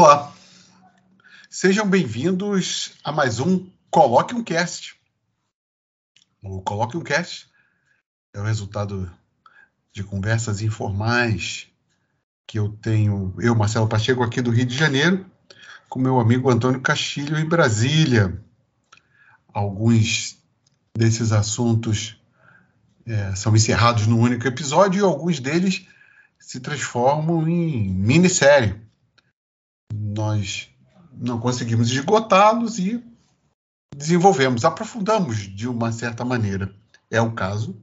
Olá, sejam bem-vindos a mais um Coloque um Cast. O Coloque um Cast é o resultado de conversas informais que eu tenho, eu, Marcelo Pacheco, aqui do Rio de Janeiro, com meu amigo Antônio Castilho, em Brasília. Alguns desses assuntos é, são encerrados num único episódio e alguns deles se transformam em minissérie. Nós não conseguimos esgotá-los e desenvolvemos, aprofundamos de uma certa maneira. É o caso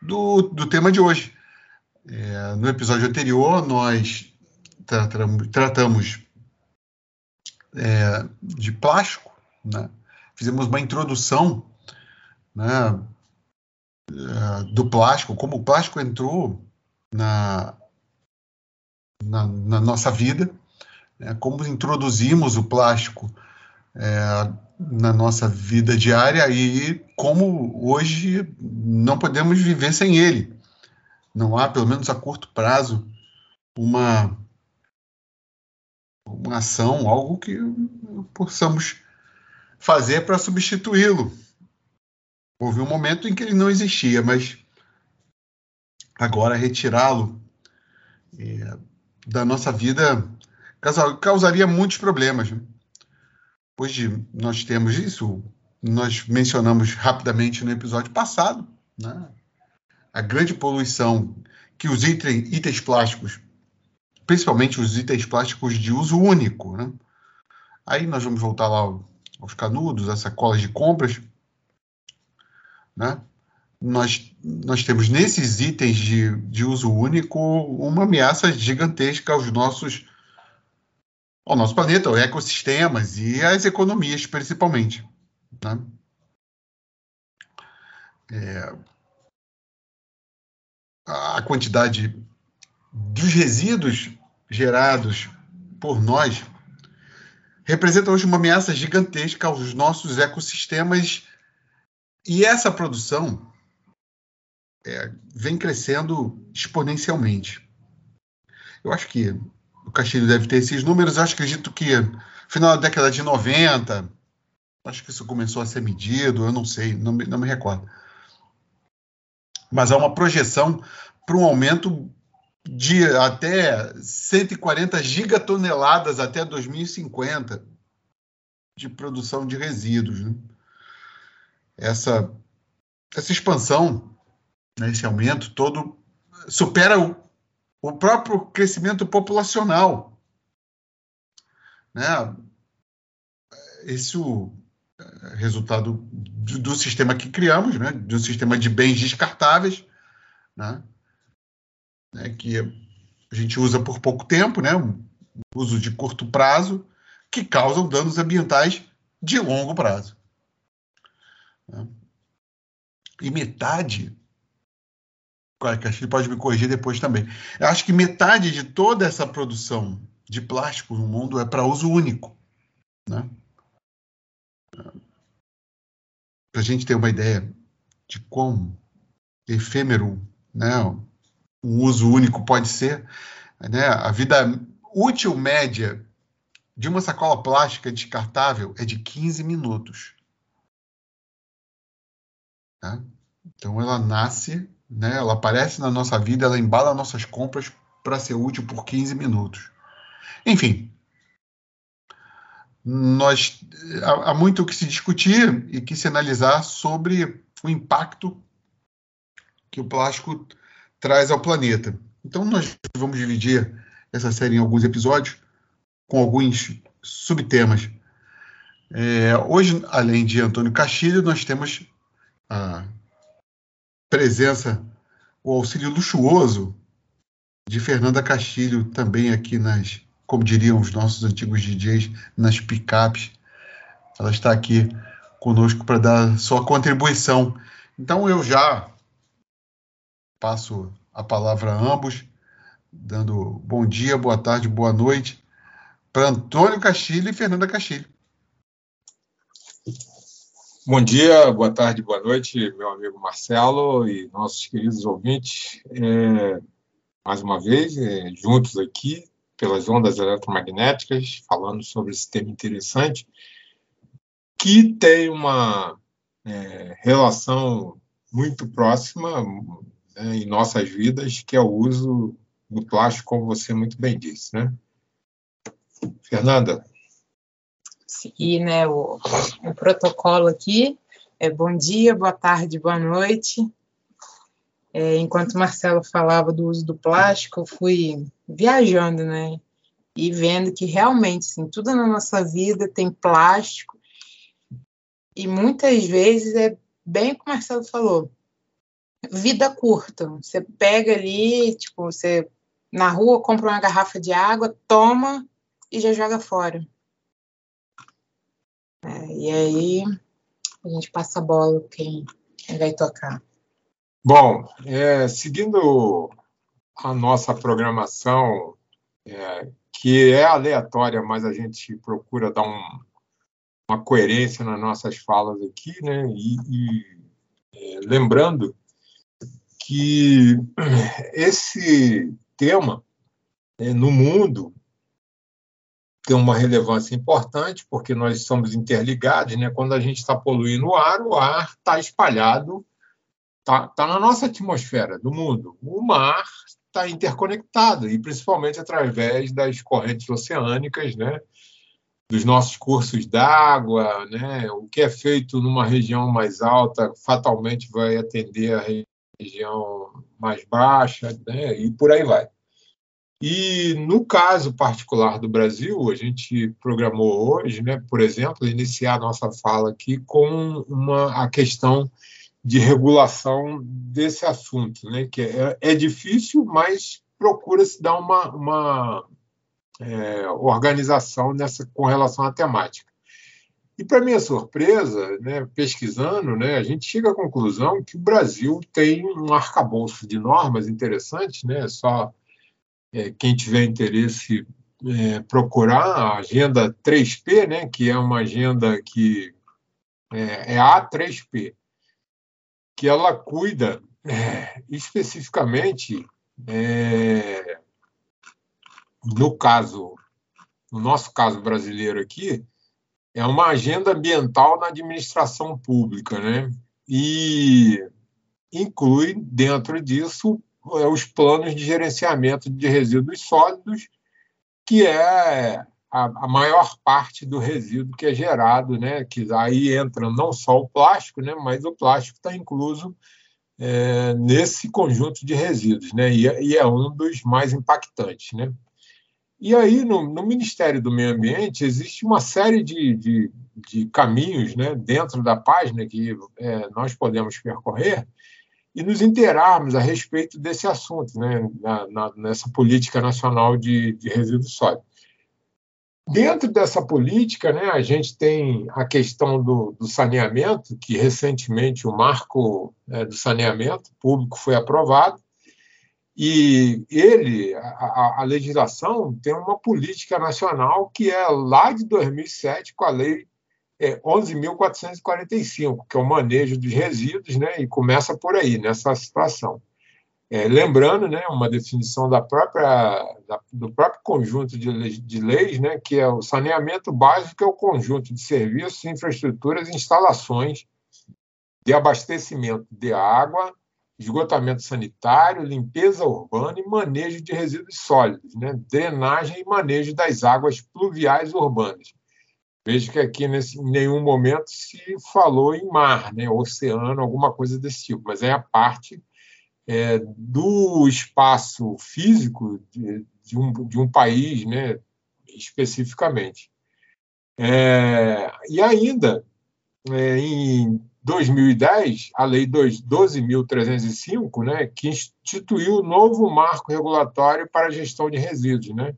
do, do tema de hoje. É, no episódio anterior, nós tratamos, tratamos é, de plástico, né? fizemos uma introdução né, é, do plástico, como o plástico entrou na, na, na nossa vida, né, como introduzimos o plástico é, na nossa vida diária e como hoje não podemos viver sem ele. Não há, pelo menos a curto prazo, uma, uma ação, algo que possamos fazer para substituí-lo. Houve um momento em que ele não existia, mas agora retirá-lo é, da nossa vida causaria muitos problemas. Hoje nós temos isso, nós mencionamos rapidamente no episódio passado, né? a grande poluição que os itens plásticos, principalmente os itens plásticos de uso único, né? aí nós vamos voltar lá aos canudos, as sacolas de compras, né? nós, nós temos nesses itens de, de uso único uma ameaça gigantesca aos nossos ao nosso planeta, aos ecossistemas e às economias, principalmente. Né? É, a quantidade dos resíduos gerados por nós representa hoje uma ameaça gigantesca aos nossos ecossistemas e essa produção é, vem crescendo exponencialmente. Eu acho que o Castilho deve ter esses números. Eu acredito que final da década de 90, acho que isso começou a ser medido, eu não sei, não me, não me recordo. Mas há uma projeção para um aumento de até 140 gigatoneladas até 2050 de produção de resíduos. Né? Essa, essa expansão, né, esse aumento todo, supera o, o próprio crescimento populacional. Né? Esse é resultado do, do, sistema que criamos, né? de um sistema de bens descartáveis, né? né? que a gente usa por pouco tempo, né? um uso de curto prazo, que causam danos ambientais de longo prazo. Né? E metade Castilho pode me corrigir depois também. Eu acho que metade de toda essa produção de plástico no mundo é para uso único. Né? Para a gente ter uma ideia de quão efêmero né, um uso único pode ser, né, a vida útil média de uma sacola plástica descartável é de 15 minutos. Tá? Então ela nasce né? Ela aparece na nossa vida, ela embala nossas compras para ser útil por 15 minutos. Enfim, nós há, há muito o que se discutir e que se analisar sobre o impacto que o plástico traz ao planeta. Então, nós vamos dividir essa série em alguns episódios com alguns subtemas. É, hoje, além de Antônio Castilho, nós temos a presença, o auxílio luxuoso de Fernanda Castilho, também aqui nas, como diriam os nossos antigos DJs, nas picapes. Ela está aqui conosco para dar sua contribuição. Então eu já passo a palavra a ambos, dando bom dia, boa tarde, boa noite para Antônio Castilho e Fernanda Castilho. Bom dia, boa tarde, boa noite, meu amigo Marcelo e nossos queridos ouvintes. É, mais uma vez, é, juntos aqui, pelas ondas eletromagnéticas, falando sobre esse tema interessante, que tem uma é, relação muito próxima né, em nossas vidas, que é o uso do plástico, como você muito bem disse, né? Fernanda? Seguir né, o, o protocolo aqui. É, bom dia, boa tarde, boa noite. É, enquanto Marcelo falava do uso do plástico, eu fui viajando, né? E vendo que realmente, assim, tudo na nossa vida tem plástico. E muitas vezes é bem o que o Marcelo falou. Vida curta. Você pega ali, tipo, você na rua compra uma garrafa de água, toma e já joga fora. É, e aí a gente passa a bola quem, quem vai tocar. Bom, é, seguindo a nossa programação, é, que é aleatória, mas a gente procura dar um, uma coerência nas nossas falas aqui, né? E, e é, lembrando que esse tema é, no mundo tem uma relevância importante, porque nós somos interligados, né? Quando a gente está poluindo o ar, o ar está espalhado está tá na nossa atmosfera do mundo. O mar está interconectado, e principalmente através das correntes oceânicas, né? dos nossos cursos d'água, né? o que é feito numa região mais alta fatalmente vai atender a região mais baixa, né? e por aí vai. E no caso particular do Brasil, a gente programou hoje, né, por exemplo, iniciar a nossa fala aqui com uma, a questão de regulação desse assunto, né? que é, é difícil, mas procura-se dar uma, uma é, organização nessa, com relação à temática. E, para minha surpresa, né, pesquisando, né, a gente chega à conclusão que o Brasil tem um arcabouço de normas interessantes, né, só é, quem tiver interesse é, procurar a Agenda 3P, né, que é uma agenda que é, é a 3P, que ela cuida é, especificamente, é, no caso, no nosso caso brasileiro aqui, é uma agenda ambiental na administração pública, né? E inclui dentro disso os planos de gerenciamento de resíduos sólidos, que é a, a, maior parte do resíduo que é gerado, né? Que aí entra não só o plástico, né? Mas o plástico está incluso é, nesse conjunto de resíduos, né? E, é, e, é um dos mais impactantes, né? E aí no, no Ministério do Meio Ambiente existe uma série de, de, de caminhos, né? Dentro da página que é, nós podemos percorrer e nos interarmos a respeito desse assunto, né? Na, na, nessa política nacional de, de resíduos sólidos. Dentro dessa política, né, a gente tem a questão do, do saneamento, que recentemente o marco né, do saneamento público foi aprovado, e ele, a, a, legislação, tem uma política nacional que é lá de 2007, com a Lei é, 11.445, que é o manejo dos resíduos, né, e começa por aí, nessa situação. É, lembrando, né, uma definição da própria, da, do próprio conjunto de, de leis, né, que é o saneamento básico é o conjunto de serviços, infraestruturas e instalações de abastecimento de água, esgotamento sanitário, limpeza urbana e manejo de resíduos sólidos, né, drenagem e manejo das águas pluviais urbanas. Veja que aqui nesse, em nenhum momento se falou em mar, né, oceano, alguma coisa desse tipo, mas é a parte é, do espaço físico de, de, um, de um país, né, especificamente. É, e ainda, é, em 2010, a Lei 12.305, né, que instituiu o novo marco regulatório para a gestão de resíduos, né,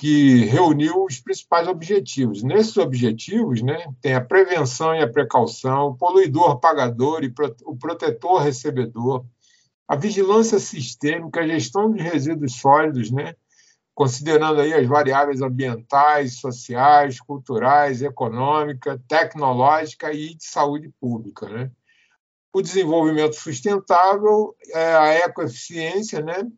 que reuniu os principais objetivos. Nesses objetivos, né, tem a prevenção e a precaução, o poluidor pagador e o protetor recebedor, a vigilância sistêmica, a gestão de resíduos sólidos, né? considerando aí as variáveis ambientais, sociais, culturais, econômica, tecnológica e de saúde pública. Né? O desenvolvimento sustentável, é a ecoeficiência, né?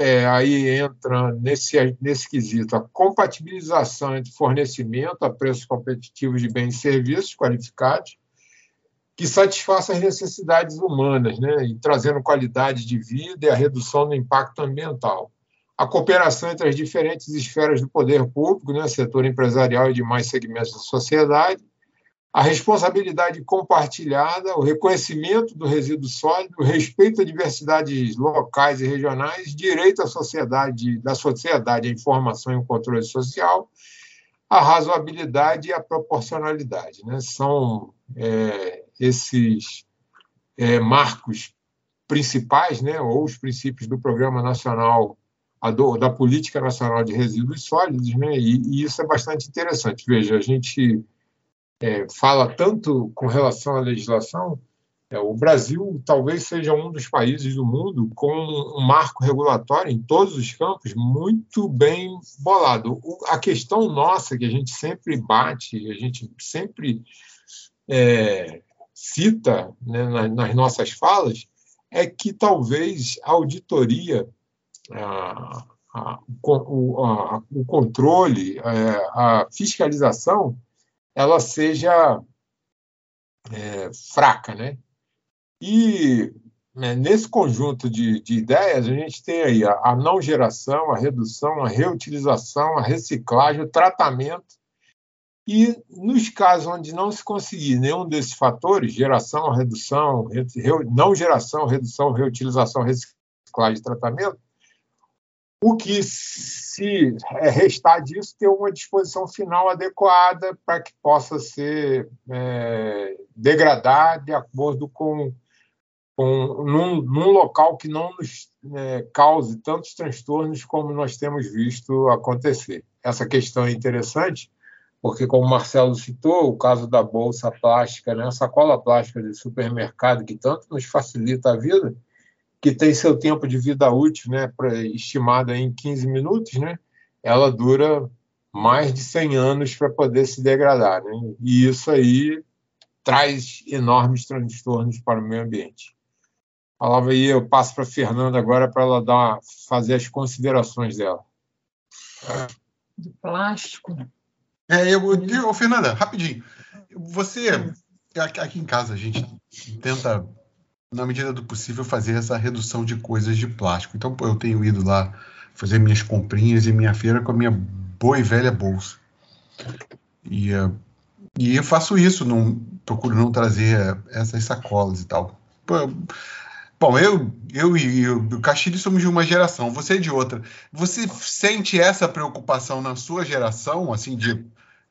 É, aí entra nesse, nesse quesito a compatibilização entre fornecimento a preços competitivos de bens e serviços qualificados, que satisfaçam as necessidades humanas, né, e trazendo qualidade de vida e a redução do impacto ambiental. A cooperação entre as diferentes esferas do poder público, né, setor empresarial e demais segmentos da sociedade, a responsabilidade compartilhada, o reconhecimento do resíduo sólido, o respeito à diversidades locais e regionais, direito à sociedade, da sociedade à informação e ao controle social, a razoabilidade e a proporcionalidade. Né? São é, esses é, marcos principais, né, ou os princípios do Programa Nacional, do, da Política Nacional de Resíduos Sólidos, né, e, e isso é bastante interessante. Veja, a gente é, fala tanto com relação à legislação, é, o Brasil talvez seja um dos países do mundo com um marco regulatório em todos os campos muito bem bolado. O, a questão nossa, que a gente sempre bate, a gente sempre é, cita né, nas, nas nossas falas, é que talvez a auditoria, a, a, o, a, o, controle, é, a fiscalização ela seja é, fraca, né? E né, nesse conjunto de, de, ideias, a gente tem aí a, a, não geração, a redução, a reutilização, a reciclagem, o tratamento. E nos casos onde não se conseguir nenhum desses fatores, geração, redução, re, não geração, redução, reutilização, reciclagem tratamento, o que se é, restar disso ter uma disposição final adequada para que possa ser é, degradar de acordo com, com num, num local que não nos é, cause tantos transtornos como nós temos visto acontecer. Essa questão é interessante porque, como o Marcelo citou, o caso da bolsa plástica, né, a sacola plástica de supermercado que tanto nos facilita a vida, que tem seu tempo de vida útil, né, estimado em 15 minutos, né, ela dura mais de 100 anos para poder se degradar. Né? E isso aí traz enormes transtornos para o meio ambiente. A palavra aí eu passo para a Fernanda agora para ela dar, fazer as considerações dela. Do plástico. É, eu, eu, Fernanda, rapidinho. Você, aqui em casa, a gente tenta na medida do possível, fazer essa redução de coisas de plástico. Então, eu tenho ido lá fazer minhas comprinhas em minha feira com a minha boa e velha bolsa. E, uh, e eu faço isso, não, procuro não trazer essas sacolas e tal. Bom, eu, eu e o Castilho somos de uma geração, você é de outra. Você sente essa preocupação na sua geração, assim, de,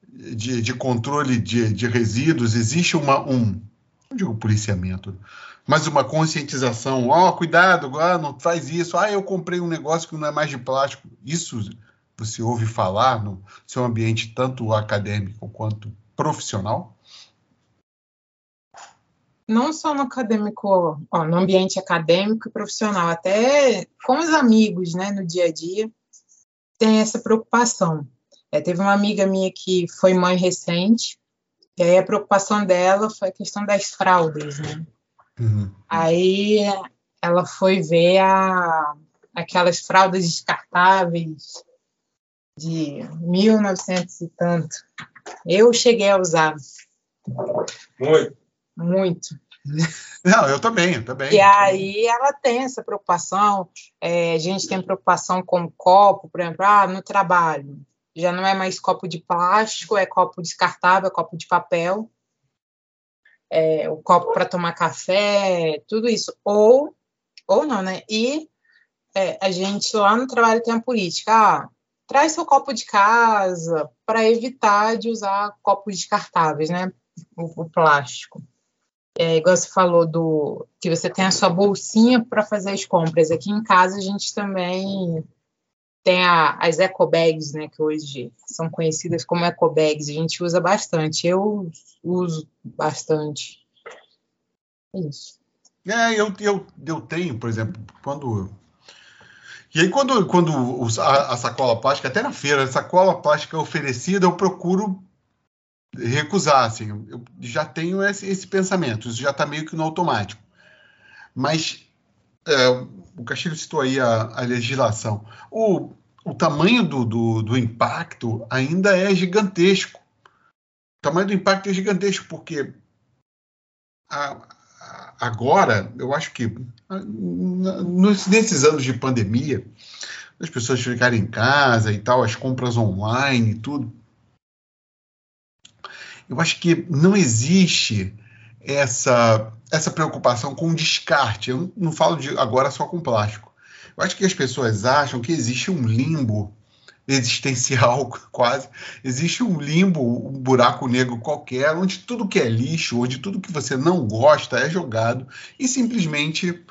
de, de controle de, de resíduos? Existe uma, um, não digo policiamento, mas uma conscientização, ó, oh, cuidado, ah, não faz isso, ah, eu comprei um negócio que não é mais de plástico. Isso você ouve falar no seu ambiente tanto acadêmico quanto profissional? Não só no acadêmico, ó, no ambiente acadêmico e profissional, até com os amigos, né, no dia a dia, tem essa preocupação. É, teve uma amiga minha que foi mãe recente, e aí a preocupação dela foi a questão das fraldas, né? Uhum. Aí ela foi ver a, aquelas fraldas descartáveis de 1900 e tanto. Eu cheguei a usar. Muito. Muito. Não, eu também, eu também. E aí ela tem essa preocupação. É, a gente tem preocupação com copo, por exemplo, ah, no trabalho. Já não é mais copo de plástico, é copo descartável, é copo de papel é, o copo para tomar café, tudo isso. Ou, ou não, né? E é, a gente lá no trabalho tem a política, ah, traz seu copo de casa para evitar de usar copos descartáveis, né? O, o plástico. É, igual você falou do que você tem a sua bolsinha para fazer as compras. Aqui em casa a gente também tem a, as eco bags, né, que hoje são conhecidas como eco bags, a gente usa bastante. Eu uso bastante. É isso. É, eu, eu, eu tenho, por exemplo, quando. E aí, quando, quando a, a sacola plástica, até na feira, a sacola plástica é oferecida, eu procuro recusar, assim. Eu já tenho esse, esse pensamento, isso já está meio que no automático. Mas é, o Castilho citou aí a, a legislação. O, o tamanho do, do, do, impacto ainda é gigantesco. O tamanho do impacto é gigantesco, porque a, a, agora, eu acho que nos, nesses anos de pandemia, as pessoas ficarem em casa e tal, as compras online e tudo, eu acho que não existe essa, essa preocupação com descarte. Eu não falo de agora só com plástico. Eu acho que as pessoas acham que existe um limbo existencial quase. Existe um limbo, um buraco negro qualquer, onde tudo que é lixo, onde tudo que você não gosta é jogado e simplesmente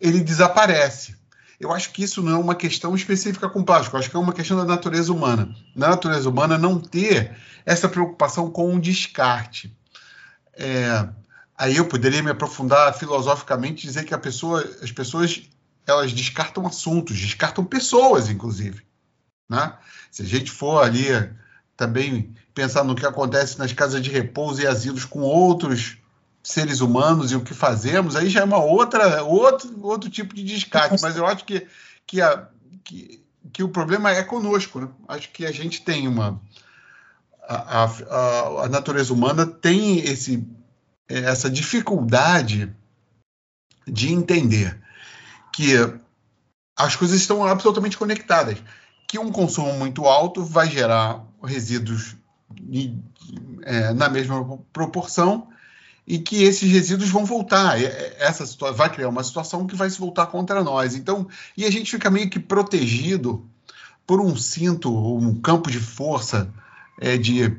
ele desaparece. Eu acho que isso não é uma questão específica com plástico, acho que é uma questão da natureza humana. Na natureza humana, não ter essa preocupação com o descarte. É, aí eu poderia me aprofundar filosoficamente e dizer que pessoa, as pessoas elas descartam assuntos, descartam pessoas, inclusive. Né? Se a gente for ali também pensar no que acontece nas casas de repouso e asilos com outros seres humanos e o que fazemos, aí já é uma outra outro, outro tipo de descarte. Mas eu acho que, que, a, que, que o problema é conosco. Né? Acho que a gente tem uma a, a, a natureza humana tem esse, essa dificuldade de entender que as coisas estão absolutamente conectadas, que um consumo muito alto vai gerar resíduos é, na mesma proporção e que esses resíduos vão voltar. Essa vai criar uma situação que vai se voltar contra nós. Então, e a gente fica meio que protegido por um cinto, um campo de força é, de,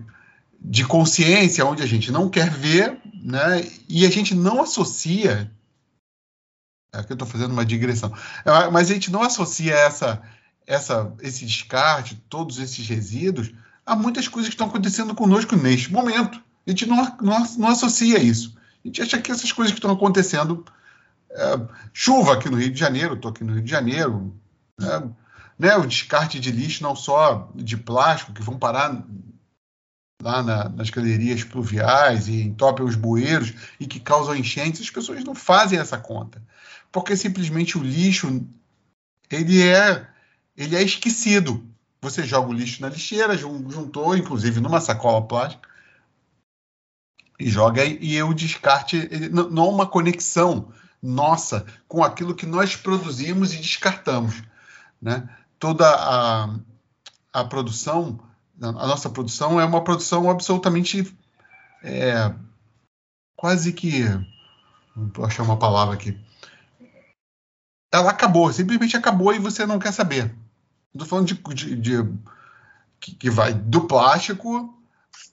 de consciência, onde a gente não quer ver, né? e a gente não associa. Aqui eu estou fazendo uma digressão, é, mas a gente não associa essa, essa, esse descarte, todos esses resíduos, a muitas coisas que estão acontecendo conosco neste momento. A gente não, não, não associa isso. A gente acha que essas coisas que estão acontecendo. É, chuva aqui no Rio de Janeiro, estou aqui no Rio de Janeiro. Né? né, o descarte de lixo não só de plástico, que vão parar lá na, nas galerias pluviais e entopem os bueiros e que causam enchentes, as pessoas não fazem essa conta. Porque simplesmente o lixo ele é, ele é esquecido. Você joga o lixo na lixeira, juntou, inclusive numa sacola plástica, e joga e o descarte não há uma conexão nossa com aquilo que nós produzimos e descartamos, né? toda a, a produção, a nossa produção é uma produção absolutamente é, quase que vou achar uma palavra aqui. Ela acabou, simplesmente acabou e você não quer saber. Estou falando de, de, de que, que vai do plástico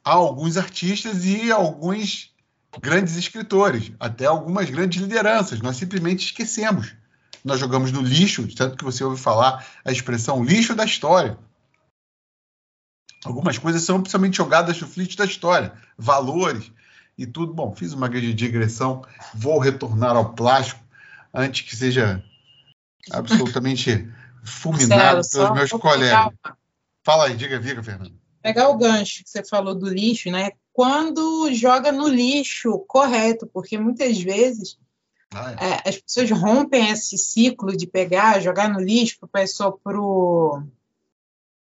a alguns artistas e alguns grandes escritores, até algumas grandes lideranças. Nós simplesmente esquecemos nós jogamos no lixo, tanto que você ouve falar a expressão lixo da história. Algumas coisas são principalmente jogadas no lixo da história, valores e tudo. Bom, fiz uma grande digressão, vou retornar ao plástico antes que seja absolutamente fulminado Marcelo, pelos meus colegas. Pegar... Fala aí, diga, diga, Fernando. Pegar o gancho que você falou do lixo, né? Quando joga no lixo correto, porque muitas vezes ah, é. É, as pessoas rompem esse ciclo de pegar, jogar no lixo para pro.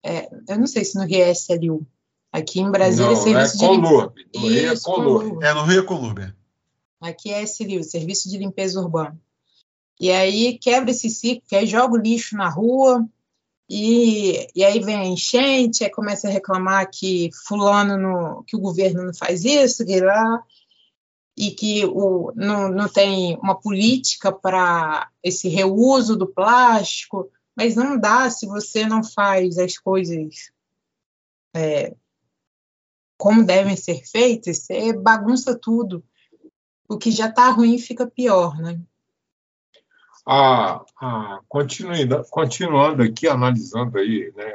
É, eu não sei se no Rio é SLU. Aqui em Brasília não, é serviço é de limpeza. É, é no Rio é. Aqui é SLU, Serviço de Limpeza Urbana. E aí quebra esse ciclo, que aí joga o lixo na rua, e, e aí vem a enchente, aí começa a reclamar que fulano, no, que o governo não faz isso, que lá, e que o, não, não tem uma política para esse reuso do plástico, mas não dá se você não faz as coisas é, como devem ser feitas, você bagunça tudo. O que já está ruim fica pior, né? Ah, ah, continuando, continuando aqui, analisando aí né,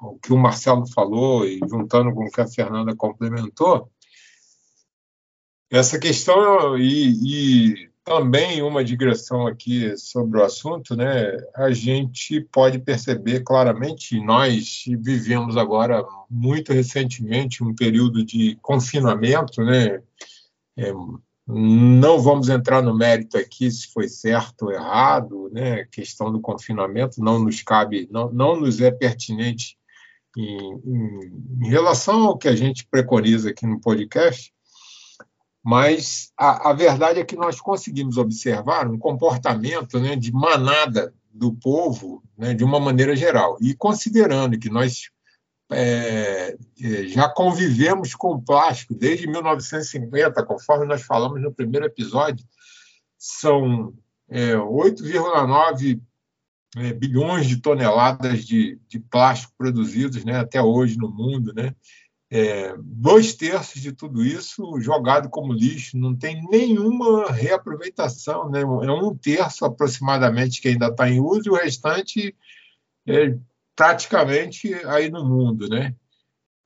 o que o Marcelo falou e juntando com o que a Fernanda complementou, essa questão e, e, também uma digressão aqui sobre o assunto, né? A gente pode perceber claramente, nós vivemos agora muito recentemente um período de confinamento, né? É, Não vamos entrar no mérito aqui se foi certo ou errado, né? questão do confinamento não nos cabe, não, não nos é pertinente em, em, em relação ao que a gente preconiza aqui no podcast, mas a, a, verdade é que nós conseguimos observar um comportamento né, de manada do povo né, de uma maneira geral. E considerando que nós é, é já convivemos com o plástico desde 1950, conforme nós falamos no primeiro episódio, são é, 8,9 é, bilhões de toneladas de, de plástico produzidos né, até hoje no mundo. Né? É, dois terços de tudo isso jogado como lixo, não tem nenhuma reaproveitação. Né? É um terço aproximadamente que ainda está em uso e o restante é praticamente aí no mundo. Né?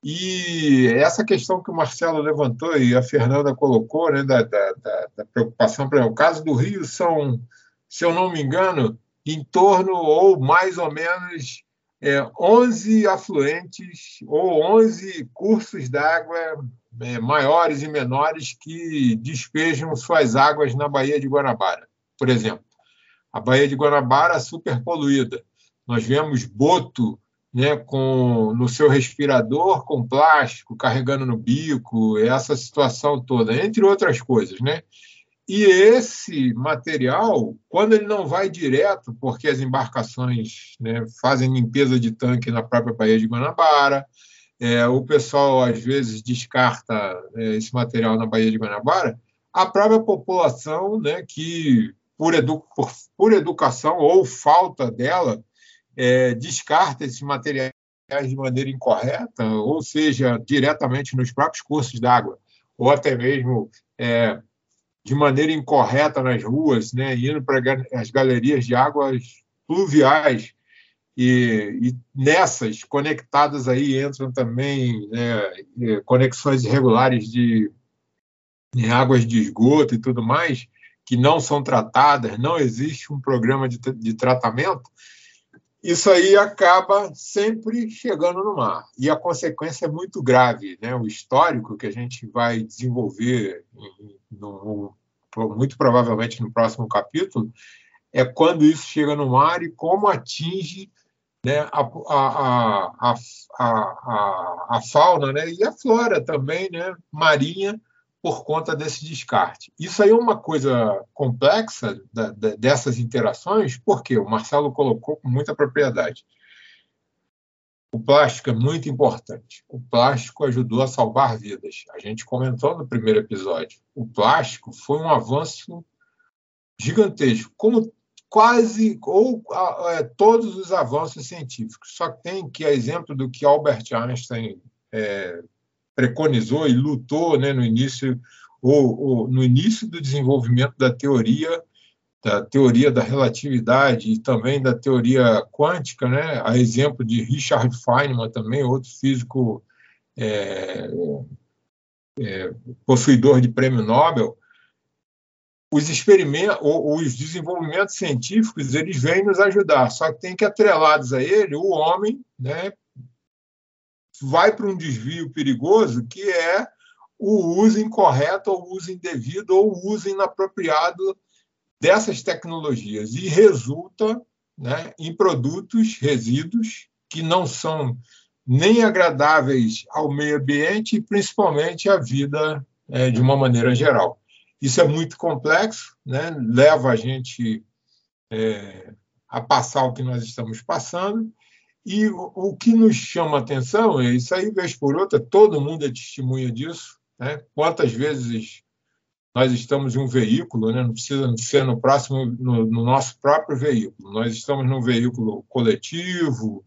E essa questão que o Marcelo levantou e a Fernanda colocou, né, da, da, da preocupação, para o caso do Rio são, se eu não me engano, em torno ou mais ou menos é, 11 afluentes ou 11 cursos d'água é, maiores e menores que despejam suas águas na Baía de Guanabara, por exemplo. A Baía de Guanabara super poluída. Nós vemos boto né, com no seu respirador com plástico carregando no bico, essa situação toda, entre outras coisas, né? E esse material, quando ele não vai direto, porque as embarcações né, fazem limpeza de tanque na própria Baía de Guanabara, é, o pessoal às vezes descarta é, esse material na Baía de Guanabara, a própria população, né, que por, edu por, por educação ou falta dela, é, descarta esses materiais de maneira incorreta, ou seja, diretamente nos próprios cursos d'água, ou até mesmo é, de maneira incorreta nas ruas, né, indo para as galerias de águas pluviais. E, e nessas conectadas aí entram também né, conexões irregulares de, de águas de esgoto e tudo mais, que não são tratadas, não existe um programa de, de tratamento, isso aí acaba sempre chegando no mar. E a consequência é muito grave. Né? O histórico que a gente vai desenvolver, no, muito provavelmente no próximo capítulo, é quando isso chega no mar e como atinge né, a, a, a, a, a, fauna né, e a flora também né, marinha por conta desse descarte. Isso aí é uma coisa complexa da, da, dessas interações, porque o Marcelo colocou com muita propriedade. O plástico é muito importante. O plástico ajudou a salvar vidas. A gente comentou no primeiro episódio. O plástico foi um avanço gigantesco, como quase ou é, todos os avanços científicos. Só tem que, a exemplo do que Albert Einstein é, preconizou e lutou né, no início ou, ou, no início do desenvolvimento da teoria da teoria da relatividade e também da teoria quântica, né? A exemplo de Richard Feynman também, outro físico é, é, possuidor de prêmio Nobel, os experimentos, os desenvolvimentos científicos, eles vêm nos ajudar, só que tem que atrelados a ele o homem, né, vai para um desvio perigoso que é o uso incorreto, ou o uso indevido, ou o uso inapropriado dessas tecnologias e resulta né, em produtos, resíduos, que não são nem agradáveis ao meio ambiente e principalmente à vida é, de uma maneira geral. Isso é muito complexo, né, leva a gente é, a passar o que nós estamos passando, e o, que nos chama a atenção é isso aí, vez por outra, todo mundo é testemunha disso. Né? Quantas vezes nós estamos em um veículo, né? não precisa ser no próximo, no, no, nosso próprio veículo. Nós estamos num veículo coletivo,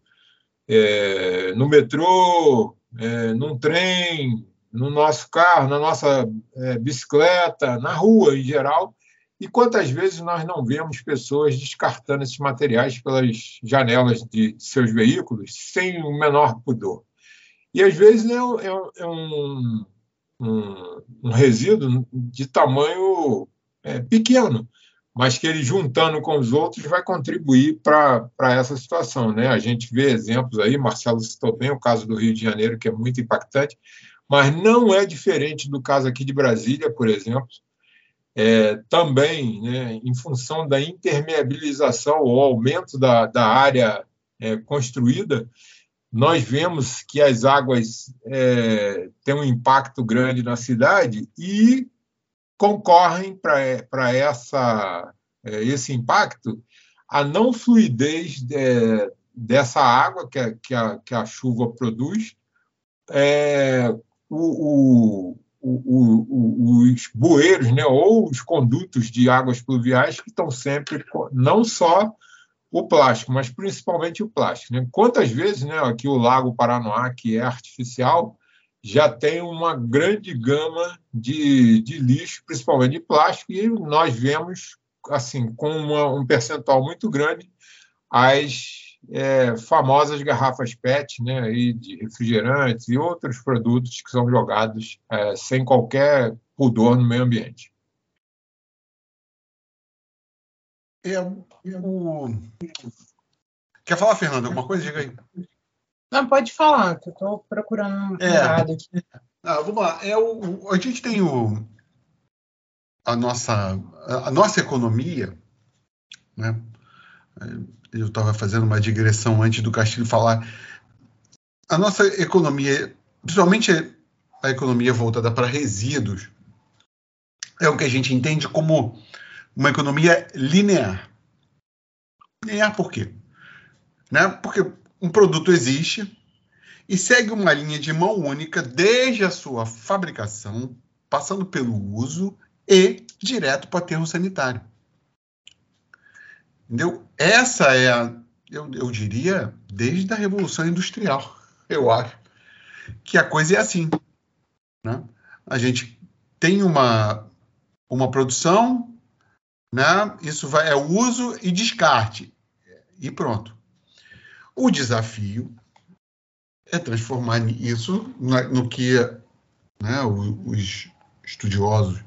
é, no metrô, é, num trem, no nosso carro, na nossa é, bicicleta, na rua em geral, e quantas vezes nós não vemos pessoas descartando esses materiais pelas janelas de seus veículos sem o menor pudor? E às vezes é, é, é um, um, um, resíduo de tamanho é, pequeno, mas que ele juntando com os outros vai contribuir para essa situação. Né? A gente vê exemplos aí, Marcelo citou bem o caso do Rio de Janeiro, que é muito impactante, mas não é diferente do caso aqui de Brasília, por exemplo, é, também, né, em função da impermeabilização ou aumento da, da área é, construída, nós vemos que as águas é, têm um impacto grande na cidade e concorrem para essa é, esse impacto a não fluidez de, dessa água que a, que a, que a chuva produz, é, o, o, o, os bueiros, né, ou os condutos de águas pluviais que estão sempre, não só o plástico, mas principalmente o plástico. Né? Quantas vezes né, aqui o Lago Paranoá, que é artificial, já tem uma grande gama de, de lixo, principalmente de plástico, e nós vemos, assim, com uma, um percentual muito grande, as é, famosas garrafas PET, né, aí de refrigerantes e outros produtos que são jogados é, sem qualquer pudor no meio ambiente. É, o... Quer falar, Fernando, alguma coisa? Diga aí. Não, pode falar, que eu estou procurando um é, dado aqui. Ah, vamos lá. É o, a gente tem o, a, nossa, a nossa economia, né? Eu estava fazendo uma digressão antes do Castilho falar. A nossa economia, principalmente a economia voltada para resíduos, é o que a gente entende como uma economia linear. Linear por quê? Né? Porque um produto existe e segue uma linha de mão única desde a sua fabricação, passando pelo uso e direto para o aterro sanitário. Entendeu? Essa é a, eu, eu diria, desde a Revolução Industrial, eu acho, que a coisa é assim. Né? A gente tem uma, uma produção, né? Isso vai é uso e descarte e pronto. O desafio é transformar isso no que né, os estudiosos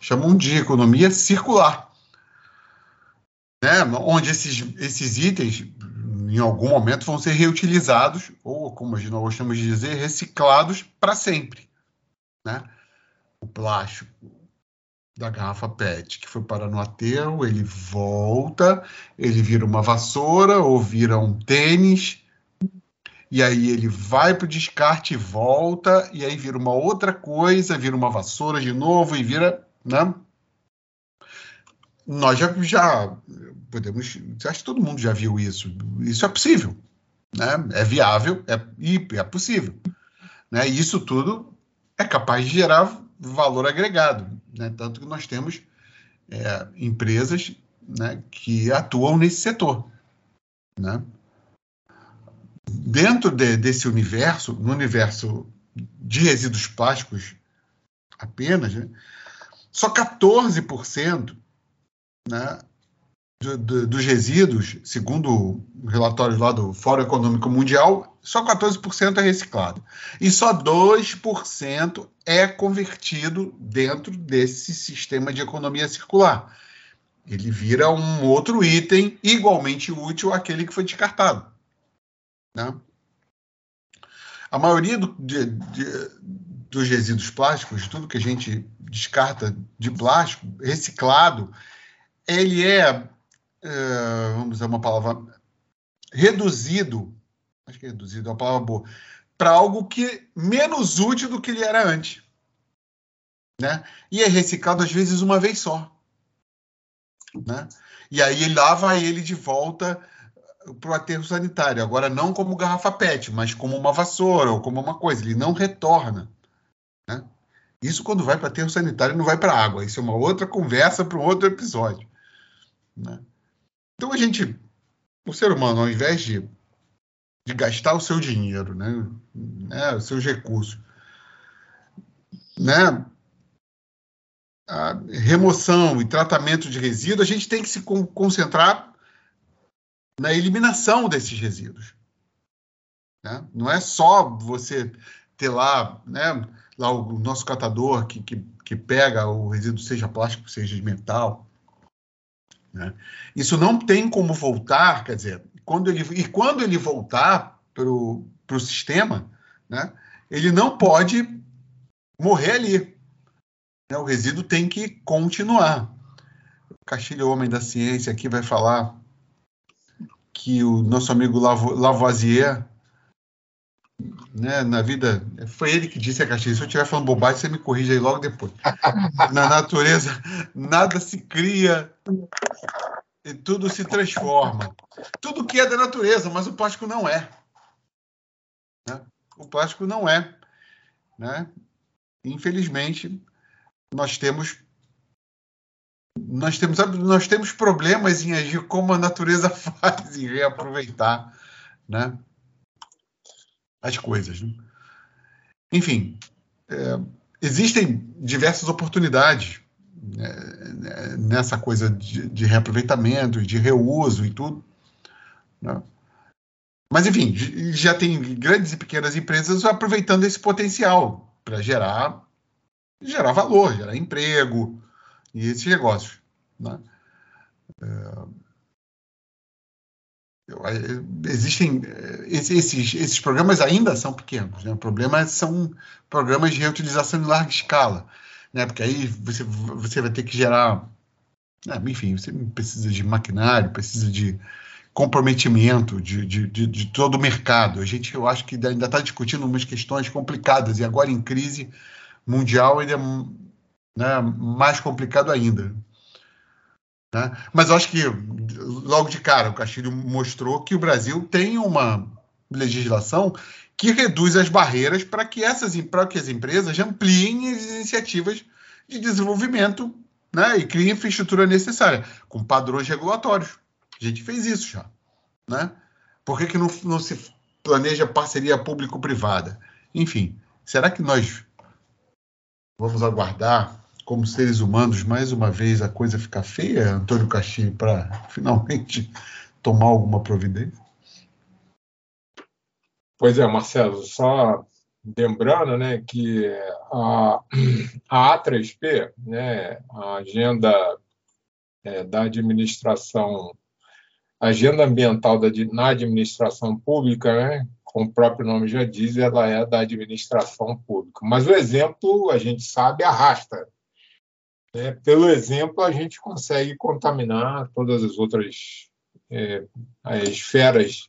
chamam de economia circular, né, onde esses, esses itens, em algum momento, vão ser reutilizados, ou, como nós gostamos de dizer, reciclados para sempre. Né? O plástico, da garrafa PET que foi parar no aterro, ele volta, ele vira uma vassoura ou vira um tênis, e aí ele vai para o descarte e volta, e aí vira uma outra coisa, vira uma vassoura de novo e vira. Né? Nós já, já podemos. Acho que todo mundo já viu isso. Isso é possível. Né? É viável é, e é possível. Né? Isso tudo é capaz de gerar valor agregado. Né? Tanto que nós temos é, empresas né, que atuam nesse setor. Né? Dentro de, desse universo, no universo de resíduos plásticos apenas, né, só 14% né, do, do, dos resíduos, segundo relatórios lá do Fórum Econômico Mundial, só 14% é reciclado. E só 2% é convertido dentro desse sistema de economia circular. Ele vira um outro item igualmente útil àquele que foi descartado. Né? A maioria do, de, de, dos resíduos plásticos, tudo que a gente descarta de plástico, reciclado, ele é uh, vamos usar uma palavra, reduzido, acho que reduzido é uma palavra boa, para algo que menos útil do que ele era antes. Né? E é reciclado às vezes uma vez só. Né? E aí ele lava ele de volta para o aterro sanitário. Agora, não como garrafa PET, mas como uma vassoura ou como uma coisa. Ele não retorna. Né? Isso quando vai para aterro sanitário não vai para água. Isso é uma outra conversa para um outro episódio. Né? Então a gente, o ser humano, ao invés de, de gastar o seu dinheiro, né, né, os seus recursos, né, a remoção e tratamento de resíduos, a gente tem que se concentrar na eliminação desses resíduos. Né? Não é só você ter lá, né, lá o nosso catador que, que, que pega o resíduo, seja plástico, seja de metal, né? Isso não tem como voltar, quer dizer, quando ele, e quando ele voltar para o sistema, né, ele não pode morrer ali. Né? O resíduo tem que continuar. O Castilho, homem da ciência, aqui vai falar que o nosso amigo Lavoisier, né, na vida, foi ele que disse a Castilho, se eu estiver falando bobagem, você me corrige aí logo depois. na natureza, nada se cria e tudo se transforma. Tudo que é da natureza, mas o plástico não é. Né? O plástico não é. Né? Infelizmente, nós temos nós temos nós temos problemas em agir como a natureza faz em reaproveitar, né? As coisas. Né? Enfim, é, existem diversas oportunidades né, nessa coisa de, de reaproveitamento, de reuso e tudo. Né? Mas, enfim, já tem grandes e pequenas empresas aproveitando esse potencial para gerar, gerar valor, gerar emprego e esses negócios. Né? É, existem esses, esses programas ainda são pequenos. Né? O problema são programas de reutilização em larga escala, né? Porque aí você, você vai ter que gerar, né? enfim, você precisa de maquinário, precisa de comprometimento de, de, de, de, todo o mercado. A gente, eu acho que ainda está discutindo umas questões complicadas e agora em crise mundial ainda é né, mais complicado ainda. Né? Mas eu acho que logo de cara o Castilho mostrou que o Brasil tem uma legislação que reduz as barreiras para que essas para que as empresas ampliem as iniciativas de desenvolvimento né, e criem a infraestrutura necessária com padrões regulatórios. A gente fez isso já. Né? Por que, que não, não se planeja parceria público-privada? Enfim, será que nós vamos aguardar, como seres humanos, mais uma vez a coisa ficar feia, Antônio Castilho, para finalmente tomar alguma providência? Pois é, Marcelo, só lembrando né, que a, a A3P, né, a agenda é, da administração agenda ambiental da, na administração pública, né, como o próprio nome já diz, ela é da administração pública. Mas o exemplo, a gente sabe, arrasta. Né? Pelo exemplo, a gente consegue contaminar todas as outras é, as esferas,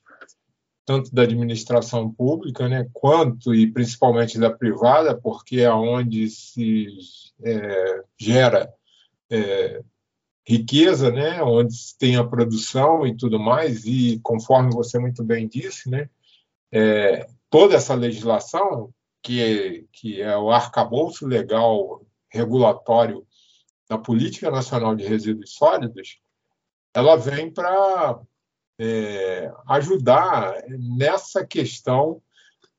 tanto da administração pública, né, quanto e principalmente da privada, porque é onde se é, gera é, riqueza, né, onde tem a produção e tudo mais, e conforme você muito bem disse, né, é, toda essa legislação, que é, que é o arcabouço legal regulatório da Política Nacional de Resíduos Sólidos, ela vem para é, ajudar nessa questão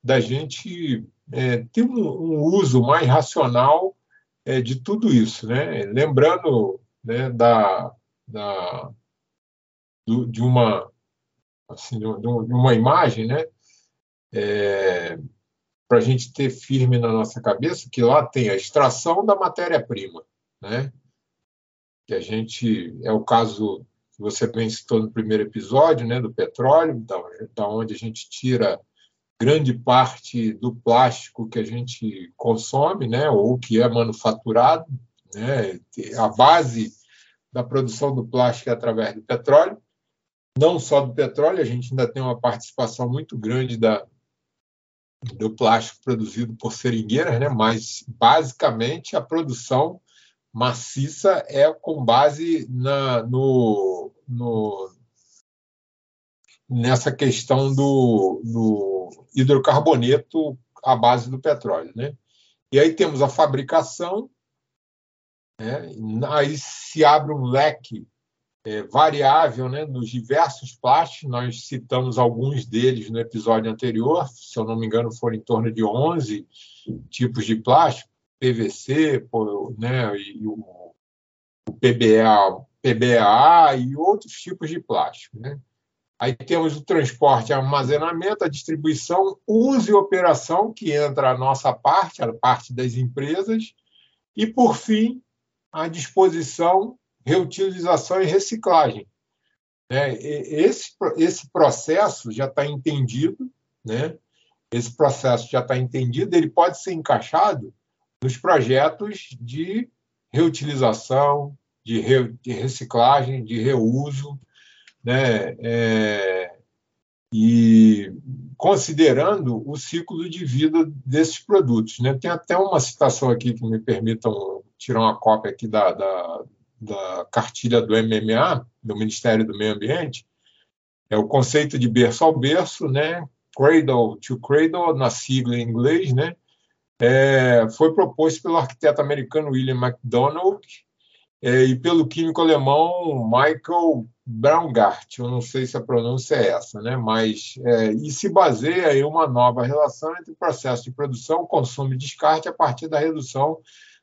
da gente é, ter um, um, uso mais racional é, de tudo isso. Né? Lembrando né, da, da, do, de uma assim, de uma imagem, né, é, para a gente ter firme na nossa cabeça que lá tem a extração da matéria-prima, né, que a gente é o caso que você bem citou no primeiro episódio, né, do petróleo, da, da onde a gente tira grande parte do plástico que a gente consome, né, ou que é manufaturado, né? A base da produção do plástico é através do petróleo. Não só do petróleo, a gente ainda tem uma participação muito grande da, do plástico produzido por seringueiras, né? mas basicamente a produção maciça é com base na, no, no, nessa questão do, do hidrocarboneto à base do petróleo. Né? E aí temos a fabricação né? Aí se abre um leque é, variável né, nos diversos plásticos, nós citamos alguns deles no episódio anterior, se eu não me engano, foram em torno de 11 tipos de plástico, PVC, né, e o, o PBA, PBA e outros tipos de plástico. Né? Aí temos o transporte, armazenamento, a distribuição, uso e operação, que entra a nossa parte, a parte das empresas, e, por fim, à disposição, reutilização e reciclagem. Né? Esse, esse processo já está entendido, né? esse processo já está entendido, ele pode ser encaixado nos projetos de reutilização, de, re, de reciclagem, de reuso, né? É, e considerando o ciclo de vida desses produtos. Né? Tem até uma citação aqui que me permitam tirar uma cópia aqui da, da, da cartilha do MMA, do Ministério do Meio Ambiente, é o conceito de berço ao berço, né? cradle to cradle, na sigla em inglês, né? É, foi proposto pelo arquiteto americano William McDonald é, e pelo químico alemão Michael Braungart, eu não sei se a pronúncia é essa, né? mas é, e se baseia em uma nova relação entre o processo de produção, consumo e descarte a partir da redução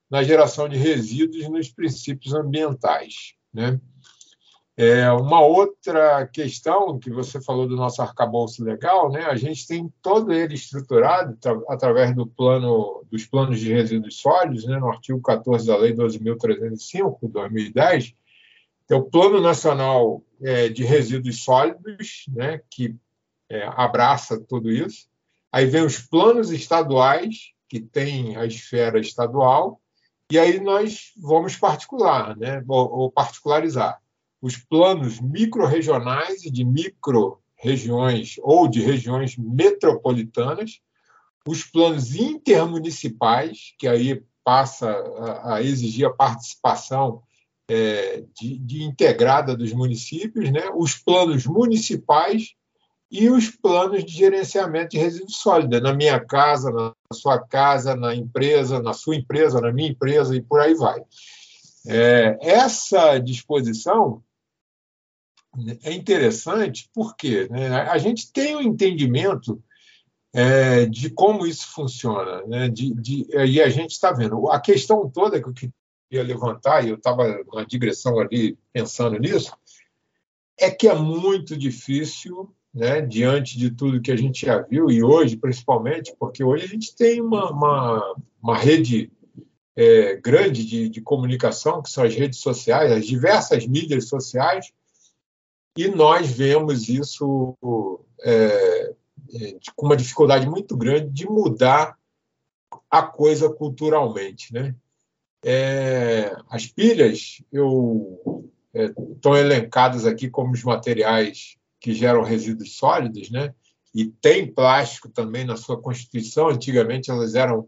na geração de resíduos nos princípios ambientais. Né? É, uma outra questão que você falou do nosso arcabouço legal, né? a gente tem todo ele estruturado através do plano, dos planos de resíduos sólidos, né? no artigo 14 da Lei 12.305, 2010, é o Plano Nacional é, de Resíduos Sólidos, né, que é, abraça tudo isso. Aí vem os planos estaduais, que tem a esfera estadual, e aí nós vamos particular, né, ou, ou particularizar. Os planos micro-regionais e de micro-regiões ou de regiões metropolitanas, os planos intermunicipais, que aí passa a, exigir a participação é, de, de, integrada dos municípios, né? os planos municipais e os planos de gerenciamento de resíduos sólidos, na minha casa, na sua casa, na empresa, na sua empresa, na minha empresa e por aí vai. É, essa disposição é interessante porque né, a gente tem um entendimento é, de como isso funciona, né, de, de, e a gente está vendo. A questão toda que eu ia levantar, e eu estava na digressão ali pensando nisso, é que é muito difícil, né, diante de tudo que a gente já viu, e hoje principalmente, porque hoje a gente tem uma, uma, uma rede é, grande de, de comunicação, que são as redes sociais, as diversas mídias sociais, e nós vemos isso é, é, com uma dificuldade muito grande de mudar a coisa culturalmente, né? É, as pilhas eu é, estão elencadas aqui como os materiais que geram resíduos sólidos, né? E tem plástico também na sua constituição. Antigamente elas eram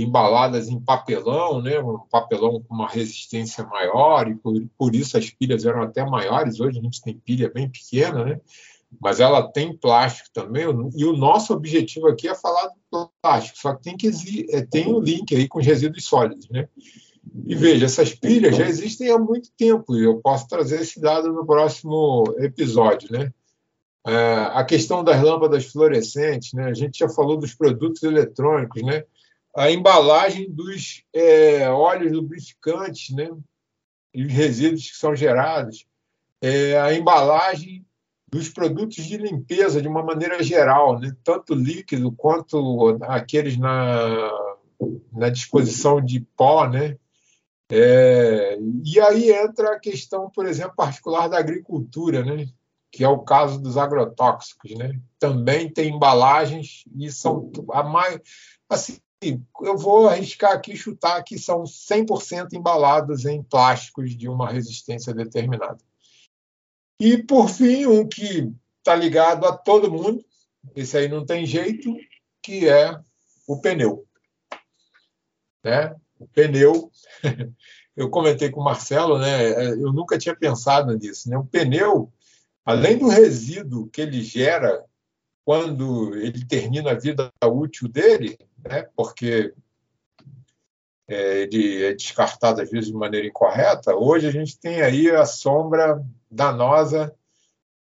embaladas em papelão, né? Um papelão com uma resistência maior e por, por isso as pilhas eram até maiores. Hoje a gente tem pilha bem pequena, né? mas ela tem plástico também, e o nosso objetivo aqui é falar do plástico, só que tem que é, tem um link aí com os resíduos sólidos, né? E veja, essas pilhas já existem há muito tempo, e eu posso trazer esse dado no próximo episódio, né? É, a questão das lâmpadas fluorescentes, né? A gente já falou dos produtos eletrônicos, né? A embalagem dos é, óleos lubrificantes, né? E os resíduos que são gerados, é, a embalagem dos produtos de limpeza de uma maneira geral, né? tanto líquido quanto aqueles na, na disposição de pó, né? É, e aí entra a questão, por exemplo, particular da agricultura, né? que é o caso dos agrotóxicos. Né? Também tem embalagens e são a mais. Assim, eu vou arriscar aqui, chutar que são 100% embalados em plásticos de uma resistência determinada. E, por fim, um que está ligado a todo mundo, esse aí não tem jeito, que é o pneu. Né? O pneu, eu comentei com o Marcelo, né? eu nunca tinha pensado nisso. Né? O pneu, além do resíduo que ele gera quando ele termina a vida útil dele, né? porque é, ele é descartado às vezes de maneira incorreta, hoje a gente tem aí a sombra danosa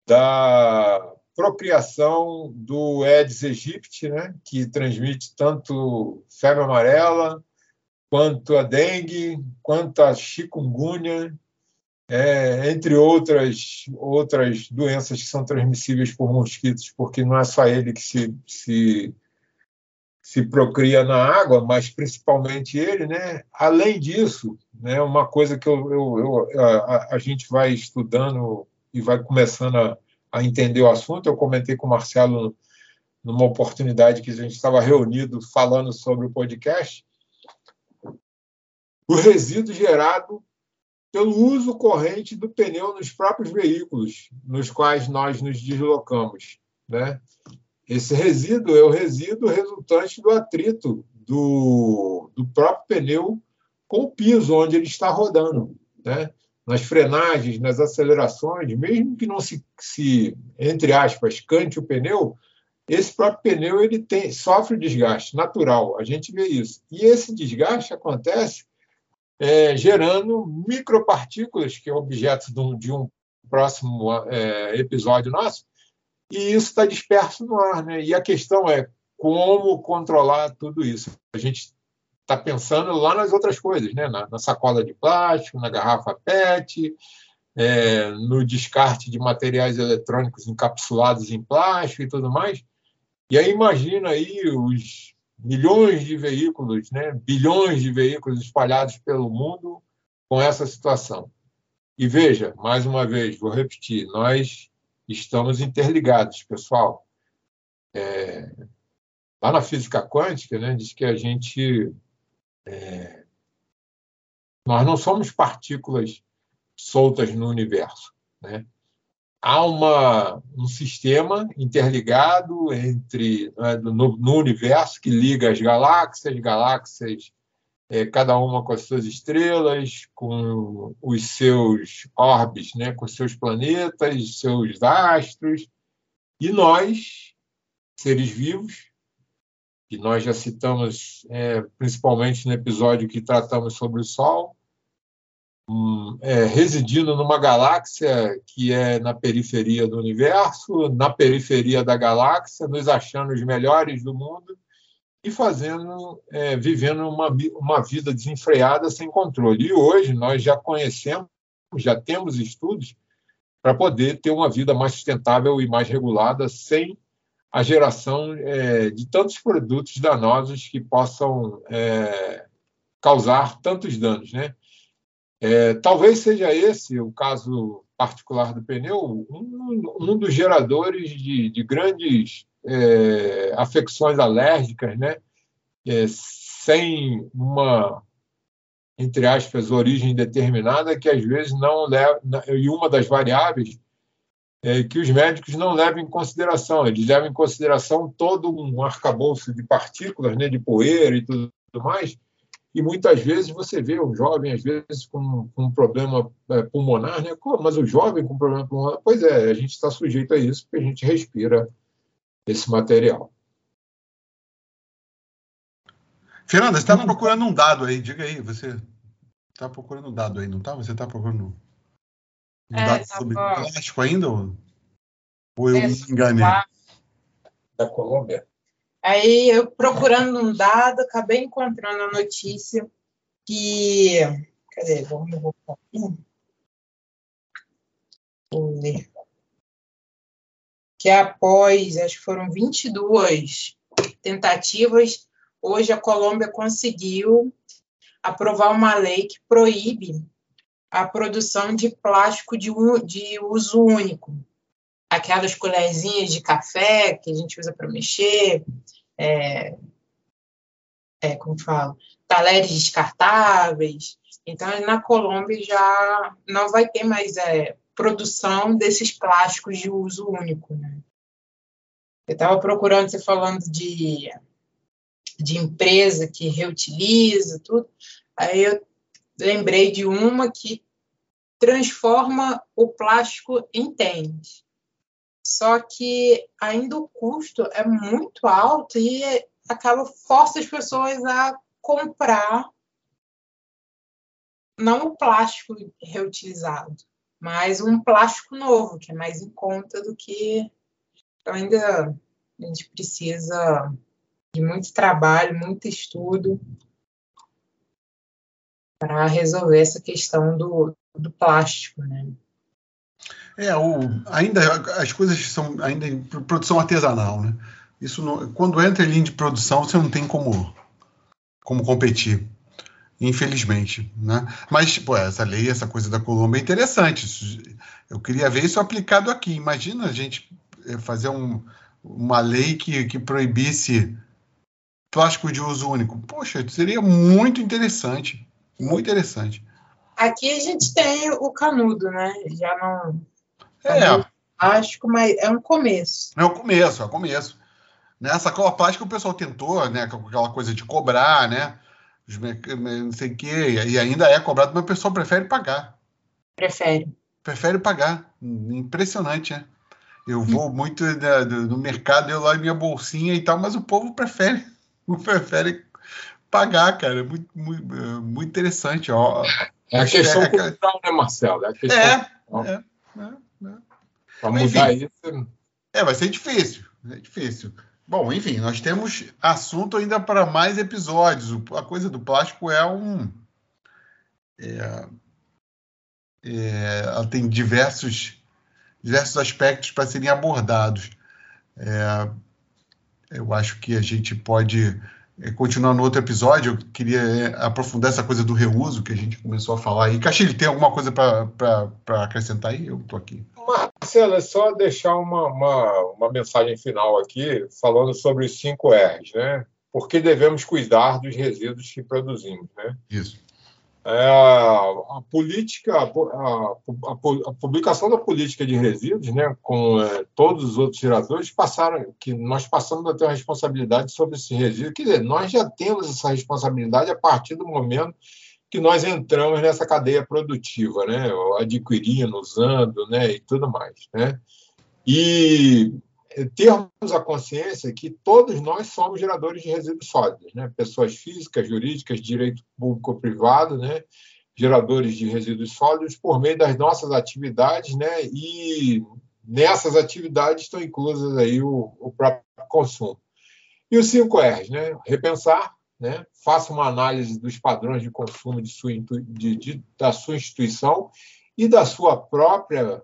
da procriação do Aedes aegypti, né, que transmite tanto febre amarela, quanto a dengue, quanto a chikungunya, é, entre outras, outras doenças que são transmissíveis por mosquitos, porque não é só ele que se, se se procria na água, mas principalmente ele, né? Além disso, né, uma coisa que eu, eu, eu a, a, gente vai estudando e vai começando a, a, entender o assunto, eu comentei com o Marcelo numa oportunidade que a gente estava reunido falando sobre o podcast. o resíduo gerado pelo uso corrente do pneu nos próprios veículos nos quais nós nos deslocamos. Né? Esse resíduo é o resíduo resultante do atrito do, do próprio pneu com o piso onde ele está rodando. Né? Nas frenagens, nas acelerações, mesmo que não se, se, entre aspas, cante o pneu, esse próprio pneu ele tem, sofre desgaste natural, a gente vê isso. E esse desgaste acontece é, gerando micropartículas, que é objeto de um, de um próximo é, episódio nosso, e isso está disperso no ar. Né? E a questão é como controlar tudo isso. A gente está pensando lá nas outras coisas, né? na, na sacola de plástico, na garrafa PET, é, no descarte de materiais eletrônicos encapsulados em plástico e tudo mais. E aí imagina aí os milhões de veículos, né, bilhões de veículos espalhados pelo mundo com essa situação. E veja, mais uma vez, vou repetir, nós estamos interligados, pessoal. É, lá na física quântica, né, diz que a gente. É, nós não somos partículas soltas no universo. Né? há uma, um sistema interligado entre né, no, no, universo que liga as galáxias, galáxias é, cada uma com as suas estrelas, com os seus orbes, né, com seus planetas, seus astros, e nós, seres vivos, que nós já citamos é, principalmente no episódio que tratamos sobre o Sol, é, residindo numa galáxia que é na periferia do universo, na periferia da galáxia, nos achando os melhores do mundo e fazendo, é, vivendo uma, uma vida desenfreada sem controle. E hoje nós já conhecemos, já temos estudos para poder ter uma vida mais sustentável e mais regulada sem a geração é, de tantos produtos danosos que possam é, causar tantos danos, né? É, talvez seja esse o caso particular do pneu, um, um dos geradores de, de grandes é, afecções alérgicas, né? É, sem uma, entre aspas, origem determinada, que às vezes não leva, e uma das variáveis é que os médicos não levam em consideração, eles levam em consideração todo um arcabouço de partículas, né, de poeira e tudo mais, e muitas vezes você vê um jovem, às vezes, com, com um problema é, pulmonar, né? Mas o jovem com problema pulmonar, pois é, a gente está sujeito a isso porque a gente respira esse material. Fernanda, você está procurando um dado aí, diga aí, você está procurando um dado aí, não está? Você está procurando um é, dado tá sobre bom. plástico ainda? Ou, ou eu é, me enganei? Da Colômbia. Aí eu procurando um dado, acabei encontrando a notícia que. Cadê? Vamos voltar aqui. Vou ler. Que após, acho que foram 22 tentativas, hoje a Colômbia conseguiu aprovar uma lei que proíbe a produção de plástico de, de uso único aquelas colherzinhas de café que a gente usa para mexer, é, é, como falo, talheres descartáveis. Então, na Colômbia já não vai ter mais é, produção desses plásticos de uso único. Né? Eu estava procurando, você falando de, de empresa que reutiliza tudo, aí eu lembrei de uma que transforma o plástico em tênis. Só que ainda o custo é muito alto e acaba força as pessoas a comprar não o plástico reutilizado, mas um plástico novo, que é mais em conta do que então, ainda a gente precisa de muito trabalho, muito estudo para resolver essa questão do, do plástico, né? É, o, ainda as coisas são ainda em produção artesanal, né? Isso não, quando entra em linha de produção, você não tem como como competir, infelizmente, né? Mas pô, essa lei, essa coisa da Colômbia é interessante. eu queria ver isso aplicado aqui. Imagina a gente eh, fazer um, uma lei que, que proibisse plástico de uso único. Poxa, seria muito interessante. Muito interessante. Aqui a gente tem o canudo, né? Já não. É. Plástico, mas é um começo. É um começo, é um começo. Nessa sacola plástica o pessoal tentou, né? Aquela coisa de cobrar, né? Não sei o quê, e ainda é cobrado, mas o pessoal prefere pagar. Prefere. Prefere pagar. Impressionante, né? Eu vou muito no mercado, eu lá em minha bolsinha e tal, mas o povo prefere, prefere pagar, cara. Muito, muito, muito interessante. Ó. É a questão é, cultural, né, Marcelo? É, questão... é, é, é, é. Para mudar enfim, isso. É, vai ser difícil. É difícil. Bom, enfim, nós temos assunto ainda para mais episódios. A coisa do plástico é um. É, é, ela tem diversos, diversos aspectos para serem abordados. É, eu acho que a gente pode continuar no outro episódio, eu queria é, aprofundar essa coisa do reuso que a gente começou a falar aí. Caxilho, tem alguma coisa para acrescentar aí? Eu estou aqui. Marcelo, é só deixar uma, uma, uma, mensagem final aqui, falando sobre os cinco R's, né? Por que devemos cuidar dos resíduos que produzimos, né? Isso. É, a política, a, a, a, publicação da política de resíduos, né, com é, todos os outros geradores, passaram, que nós passamos a ter uma responsabilidade sobre esse resíduo. Quer dizer, nós já temos essa responsabilidade a partir do momento que nós entramos nessa cadeia produtiva, né, adquirindo, usando, né, e tudo mais, né. E termos a consciência que todos nós somos geradores de resíduos sólidos, né? pessoas físicas, jurídicas, direito público ou privado, né? geradores de resíduos sólidos por meio das nossas atividades, né? e nessas atividades estão inclusas aí o, o próprio consumo. E os cinco R's, né? repensar, né? faça uma análise dos padrões de consumo de sua, de, de, da sua instituição e da sua própria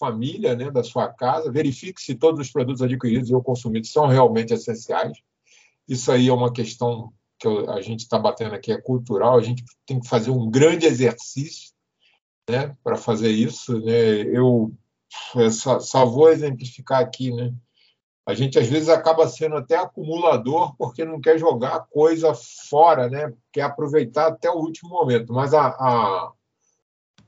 família, né, da sua casa, verifique se todos os produtos adquiridos ou consumidos são realmente essenciais. Isso aí é uma questão que a gente está batendo aqui, é cultural, a gente tem que fazer um grande exercício né, para fazer isso. Né? Eu só, só vou exemplificar aqui, né? A gente às vezes acaba sendo até acumulador porque não quer jogar coisa fora, né? Quer aproveitar até o último momento. Mas a, a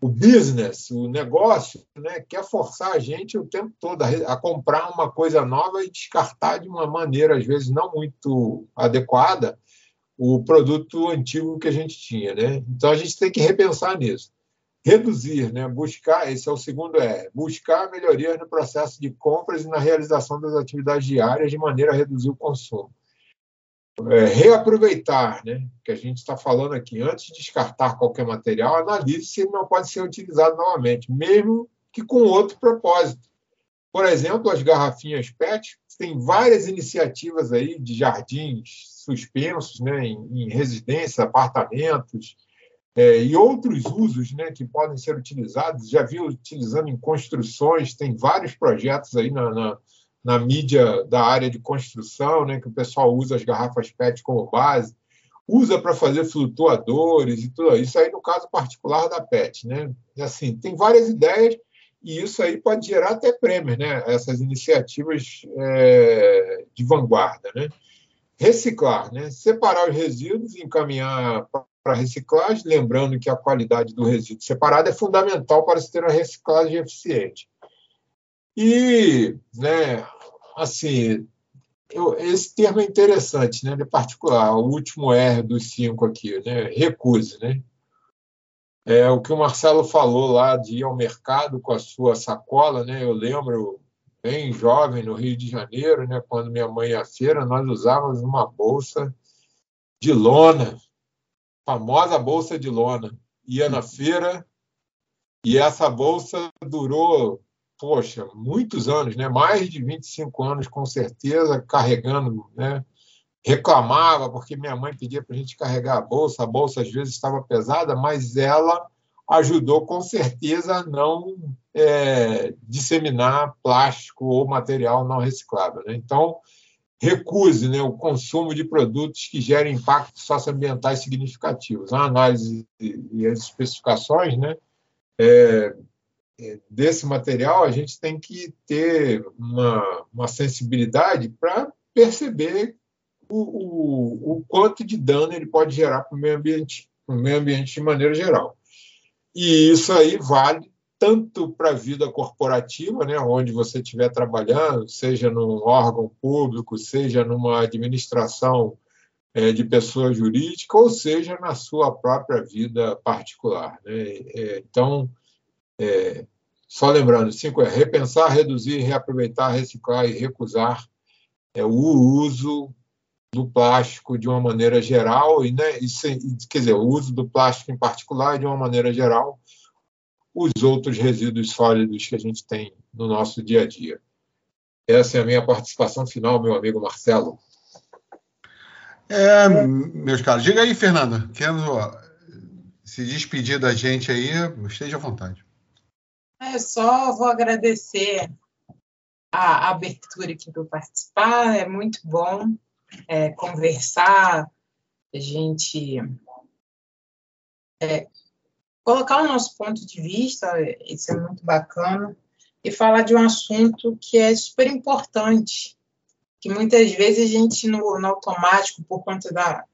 o business, o negócio, né, quer forçar a gente o tempo todo a, a, comprar uma coisa nova e descartar de uma maneira, às vezes, não muito adequada o produto antigo que a gente tinha. Né? Então, a gente tem que repensar nisso. Reduzir, né? buscar, esse é o segundo é, buscar melhorias no processo de compras e na realização das atividades diárias de maneira a reduzir o consumo é, reaproveitar, né? Que a gente está falando aqui, antes de descartar qualquer material, analise se ele não pode ser utilizado novamente, mesmo que com outro propósito. Por exemplo, as garrafinhas PET tem várias iniciativas aí de jardins suspensos, né, em, em residências, apartamentos é, e outros usos, né, que podem ser utilizados. Já vi utilizando em construções, tem vários projetos aí na, na na mídia da área de construção, né, que o pessoal usa as garrafas PET como base, usa para fazer flutuadores e tudo isso aí no caso particular da PET, né? E assim, tem várias ideias e isso aí pode gerar até prêmios, né? Essas iniciativas é, de vanguarda, né? Reciclar, né? Separar os resíduos e encaminhar para reciclagem, lembrando que a qualidade do resíduo separado é fundamental para se ter uma reciclagem eficiente. E, né, assim, eu, esse termo é interessante, né, de particular, o último R dos cinco aqui, né, recuse, né? É o que o Marcelo falou lá de ir ao mercado com a sua sacola, né? Eu lembro bem jovem no Rio de Janeiro, né, quando minha mãe ia à feira, nós usávamos uma bolsa de lona, famosa bolsa de lona. Ia na feira e essa bolsa durou poxa, muitos anos, né? mais de 25 anos com certeza, carregando, né? reclamava porque minha mãe pedia para a gente carregar a bolsa, a bolsa às vezes estava pesada, mas ela ajudou com certeza a não é, disseminar plástico ou material não reciclável. Né? Então, recuse né, o consumo de produtos que gerem impactos socioambientais significativos. A análise e as especificações né, é, desse material, a gente tem que ter uma, uma sensibilidade para perceber o, o, o, quanto de dano ele pode gerar para o meio ambiente o meio ambiente de maneira geral. E isso aí vale tanto para a vida corporativa, né, onde você estiver trabalhando, seja num órgão público, seja numa administração é, de pessoa jurídica, ou seja na sua própria vida particular. Né? É, então, é, só lembrando, cinco é repensar, reduzir, reaproveitar, reciclar e recusar é, o uso do plástico de uma maneira geral, e, né, e, quer dizer, o uso do plástico em particular de uma maneira geral, os outros resíduos sólidos que a gente tem no nosso dia a dia. Essa é a minha participação final, meu amigo Marcelo. É, meus caros, diga aí, Fernanda, querendo se despedir da gente aí, esteja à vontade. É, só vou agradecer a abertura aqui para participar, é muito bom é, conversar, a gente é, colocar o nosso ponto de vista, isso é muito bacana, e falar de um assunto que é super importante, que muitas vezes a gente, no, no automático, por conta da,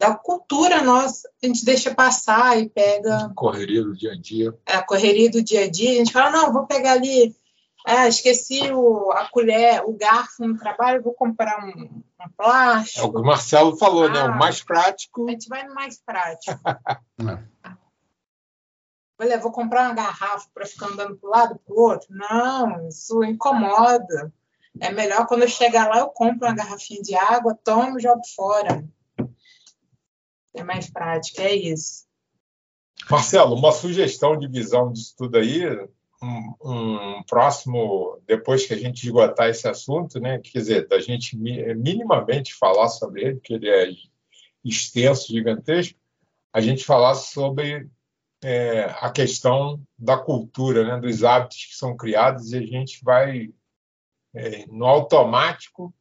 da cultura nossa, a gente deixa passar e pega. Correria do dia a dia. É, a correria do dia a dia, a gente fala, não, vou pegar ali. É, esqueci o, a colher, o garfo no trabalho, vou comprar um, um plástico. É o que o Marcelo falou, ah, né? O mais prático. A gente vai no mais prático. Olha, vou comprar uma garrafa para ficar andando para o lado para o outro. Não, isso incomoda. É melhor quando eu chegar lá, eu compro uma garrafinha de água, tomo e jogo fora. É mais prático, é isso. Marcelo, uma sugestão de visão disso tudo aí, um, um, próximo, depois que a gente esgotar esse assunto, né, quer dizer, da gente minimamente falar sobre ele, que ele é extenso, gigantesco, a gente falar sobre é, a questão da cultura, né, dos hábitos que são criados, e a gente vai é, no automático,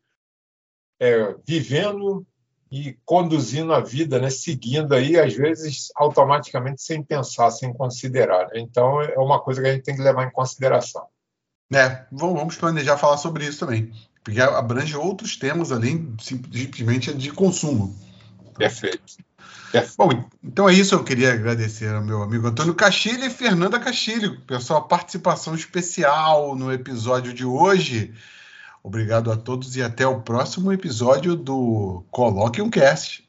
é, vivendo e conduzindo a vida, né, seguindo aí, às vezes, automaticamente, sem pensar, sem considerar. Né? Então, é uma coisa que a gente tem que levar em consideração. É, vamos planejar falar sobre isso também, porque abrange outros temas além simplesmente de consumo. Perfeito. Bom, então é isso. Eu queria agradecer ao meu amigo Antônio Castilho e Fernanda Castilho pela sua participação especial no episódio de hoje. Obrigado a todos e até o próximo episódio do Coloque um Cast.